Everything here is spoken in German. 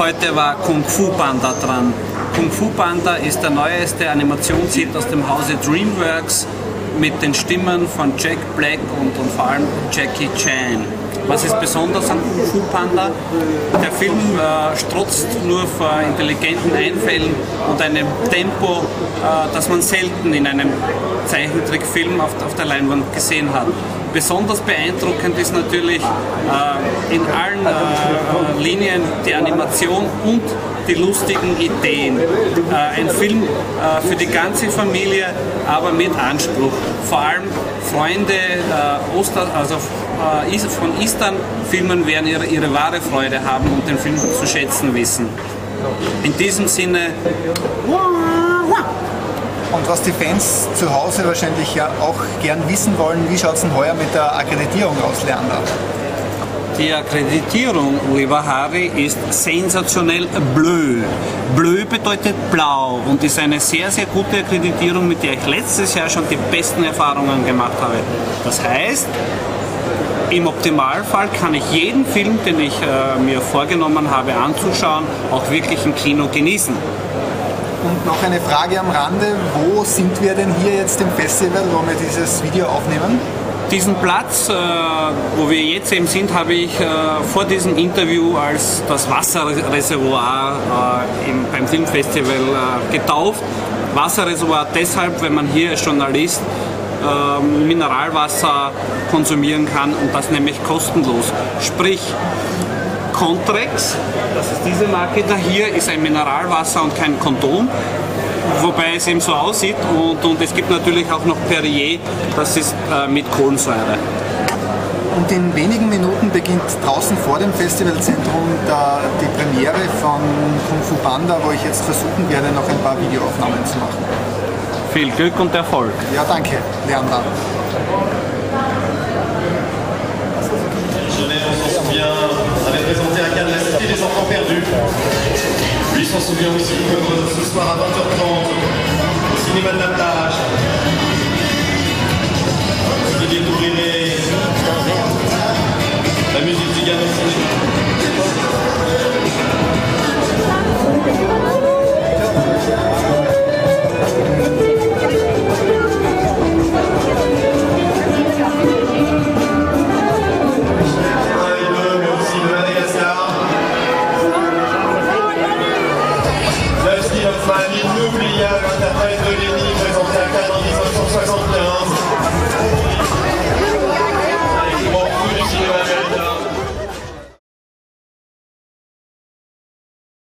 Heute war Kung Fu Panda dran. Kung Fu Panda ist der neueste Animationshit aus dem Hause DreamWorks mit den Stimmen von Jack Black und, und vor allem Jackie Chan. Was ist besonders an Kung Fu Panda? Der Film äh, strotzt nur vor intelligenten Einfällen und einem Tempo, äh, das man selten in einem Zeichentrickfilm auf, auf der Leinwand gesehen hat. Besonders beeindruckend ist natürlich äh, in allen äh, Linien die Animation und die lustigen Ideen. Äh, ein Film äh, für die ganze Familie, aber mit Anspruch. Vor allem Freunde äh, Oster, also äh, von Eastern-Filmen werden ihre, ihre wahre Freude haben und den Film zu schätzen wissen. In diesem Sinne. Und was die Fans zu Hause wahrscheinlich ja auch gern wissen wollen, wie schaut es denn heuer mit der Akkreditierung aus, Leander? Die Akkreditierung, lieber Harry, ist sensationell bleu. Bleu bedeutet blau und ist eine sehr, sehr gute Akkreditierung, mit der ich letztes Jahr schon die besten Erfahrungen gemacht habe. Das heißt, im Optimalfall kann ich jeden Film, den ich äh, mir vorgenommen habe anzuschauen, auch wirklich im Kino genießen. Und noch eine Frage am Rande, wo sind wir denn hier jetzt im Festival, wo wir dieses Video aufnehmen? Diesen Platz, äh, wo wir jetzt eben sind, habe ich äh, vor diesem Interview als das Wasserreservoir äh, im, beim Filmfestival äh, getauft. Wasserreservoir deshalb, wenn man hier als Journalist ähm, Mineralwasser konsumieren kann und das nämlich kostenlos. Sprich, Contrex, das ist diese Marke da hier, ist ein Mineralwasser und kein Kondom. Wobei es eben so aussieht und, und es gibt natürlich auch noch Perrier, das ist äh, mit Kohlensäure. Und in wenigen Minuten beginnt draußen vor dem Festivalzentrum der, die Premiere von Kung Fu Panda, wo ich jetzt versuchen werde, noch ein paar Videoaufnahmen zu machen. Viel Glück und Erfolg. Ja, danke, Leander. Lui s'en souvient aussi comme ce soir à 20h30 au cinéma de la plage.